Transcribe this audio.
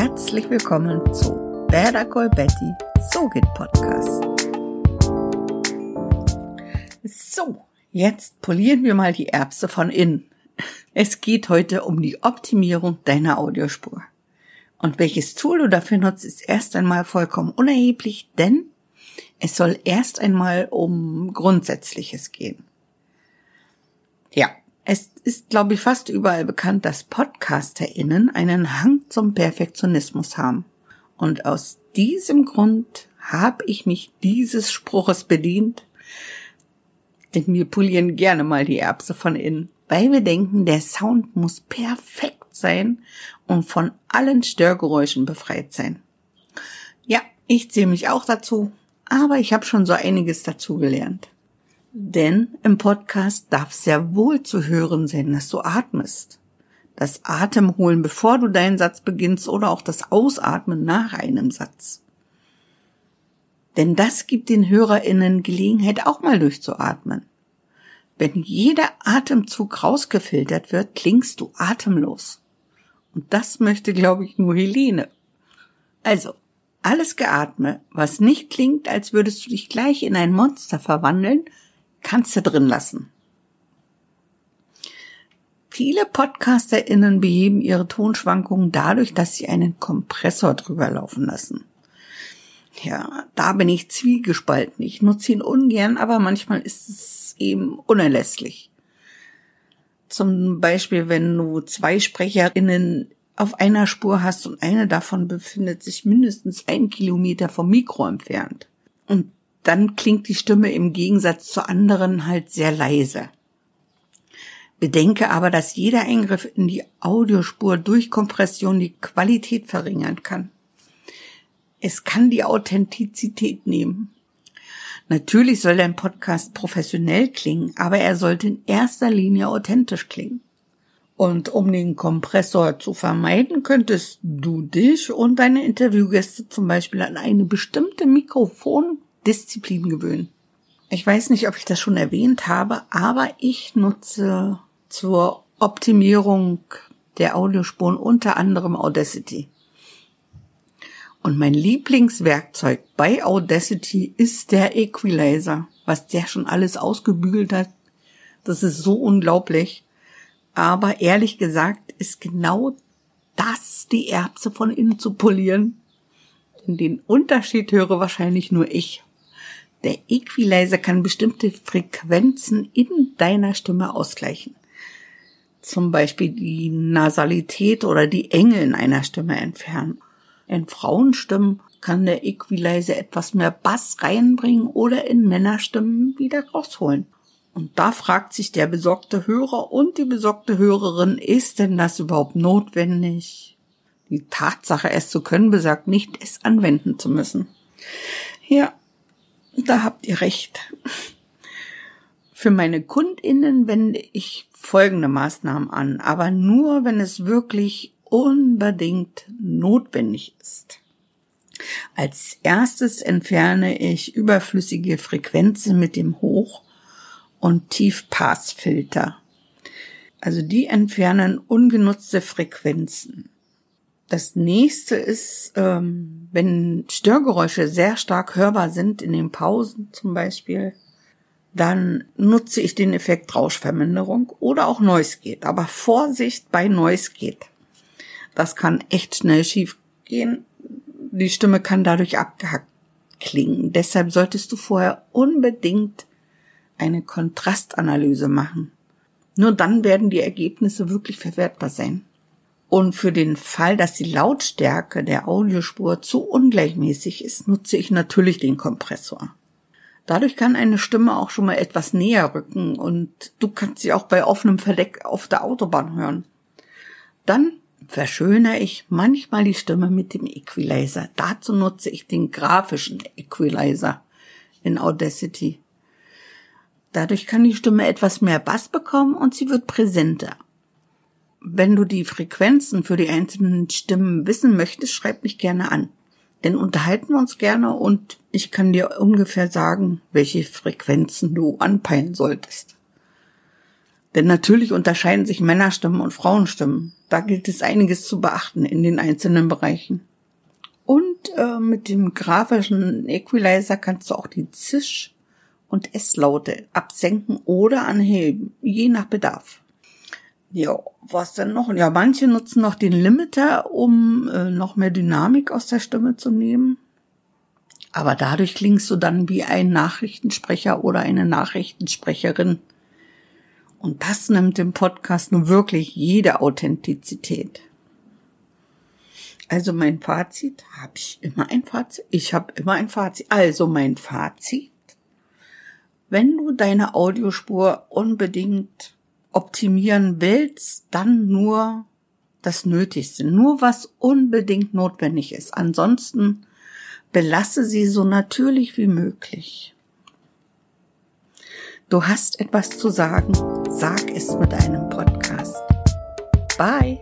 herzlich willkommen zu Better Call Betty So geht Podcast. So, jetzt polieren wir mal die Erbse von innen. Es geht heute um die Optimierung deiner Audiospur. Und welches Tool du dafür nutzt, ist erst einmal vollkommen unerheblich, denn es soll erst einmal um Grundsätzliches gehen. Ja, es ist, glaube ich, fast überall bekannt, dass PodcasterInnen einen Hang zum Perfektionismus haben. Und aus diesem Grund habe ich mich dieses Spruches bedient, denn wir polieren gerne mal die Erbse von innen, weil wir denken, der Sound muss perfekt sein und von allen Störgeräuschen befreit sein. Ja, ich zähle mich auch dazu, aber ich habe schon so einiges dazu gelernt. Denn im Podcast darf sehr wohl zu hören sein, dass du atmest. Das Atemholen, bevor du deinen Satz beginnst oder auch das Ausatmen nach einem Satz. Denn das gibt den HörerInnen Gelegenheit, auch mal durchzuatmen. Wenn jeder Atemzug rausgefiltert wird, klingst du atemlos. Und das möchte, glaube ich, nur Helene. Also, alles Geatme, was nicht klingt, als würdest du dich gleich in ein Monster verwandeln, kannst du drin lassen. Viele PodcasterInnen beheben ihre Tonschwankungen dadurch, dass sie einen Kompressor drüber laufen lassen. Ja, da bin ich zwiegespalten. Ich nutze ihn ungern, aber manchmal ist es eben unerlässlich. Zum Beispiel, wenn du zwei SprecherInnen auf einer Spur hast und eine davon befindet sich mindestens ein Kilometer vom Mikro entfernt. Und dann klingt die Stimme im Gegensatz zu anderen halt sehr leise. Bedenke aber, dass jeder Eingriff in die Audiospur durch Kompression die Qualität verringern kann. Es kann die Authentizität nehmen. Natürlich soll dein Podcast professionell klingen, aber er sollte in erster Linie authentisch klingen. Und um den Kompressor zu vermeiden, könntest du dich und deine Interviewgäste zum Beispiel an eine bestimmte Mikrofon- Disziplin gewöhnen. Ich weiß nicht, ob ich das schon erwähnt habe, aber ich nutze zur Optimierung der Audiospuren unter anderem Audacity. Und mein Lieblingswerkzeug bei Audacity ist der Equalizer. Was der schon alles ausgebügelt hat, das ist so unglaublich. Aber ehrlich gesagt ist genau das die Erbse von innen zu polieren. Den Unterschied höre wahrscheinlich nur ich. Der Equalizer kann bestimmte Frequenzen in deiner Stimme ausgleichen. Zum Beispiel die Nasalität oder die Enge in einer Stimme entfernen. In Frauenstimmen kann der Equalizer etwas mehr Bass reinbringen oder in Männerstimmen wieder rausholen. Und da fragt sich der besorgte Hörer und die besorgte Hörerin, ist denn das überhaupt notwendig? Die Tatsache, es zu können, besagt nicht, es anwenden zu müssen. Ja, da habt ihr recht. Für meine Kundinnen wende ich folgende Maßnahmen an, aber nur, wenn es wirklich unbedingt notwendig ist. Als erstes entferne ich überflüssige Frequenzen mit dem Hoch- und Tiefpassfilter. Also die entfernen ungenutzte Frequenzen. Das nächste ist, ähm, wenn Störgeräusche sehr stark hörbar sind, in den Pausen zum Beispiel, dann nutze ich den Effekt Rauschverminderung oder auch Noise Gate. Aber Vorsicht bei Noise Gate. Das kann echt schnell schief gehen. Die Stimme kann dadurch abgehackt klingen. Deshalb solltest du vorher unbedingt eine Kontrastanalyse machen. Nur dann werden die Ergebnisse wirklich verwertbar sein. Und für den Fall, dass die Lautstärke der Audiospur zu ungleichmäßig ist, nutze ich natürlich den Kompressor. Dadurch kann eine Stimme auch schon mal etwas näher rücken und du kannst sie auch bei offenem Verdeck auf der Autobahn hören. Dann verschönere ich manchmal die Stimme mit dem Equalizer. Dazu nutze ich den grafischen Equalizer in Audacity. Dadurch kann die Stimme etwas mehr Bass bekommen und sie wird präsenter. Wenn du die Frequenzen für die einzelnen Stimmen wissen möchtest, schreib mich gerne an. Denn unterhalten wir uns gerne und ich kann dir ungefähr sagen, welche Frequenzen du anpeilen solltest. Denn natürlich unterscheiden sich Männerstimmen und Frauenstimmen. da gilt es einiges zu beachten in den einzelnen Bereichen. Und äh, mit dem grafischen Equalizer kannst du auch die Zisch- und S-Laute absenken oder anheben, je nach Bedarf. Ja, was denn noch? Ja, manche nutzen noch den Limiter, um äh, noch mehr Dynamik aus der Stimme zu nehmen. Aber dadurch klingst du dann wie ein Nachrichtensprecher oder eine Nachrichtensprecherin. Und das nimmt dem Podcast nun wirklich jede Authentizität. Also mein Fazit, habe ich immer ein Fazit? Ich habe immer ein Fazit. Also mein Fazit, wenn du deine Audiospur unbedingt optimieren willst, dann nur das Nötigste, nur was unbedingt notwendig ist. Ansonsten belasse sie so natürlich wie möglich. Du hast etwas zu sagen, sag es mit einem Podcast. Bye.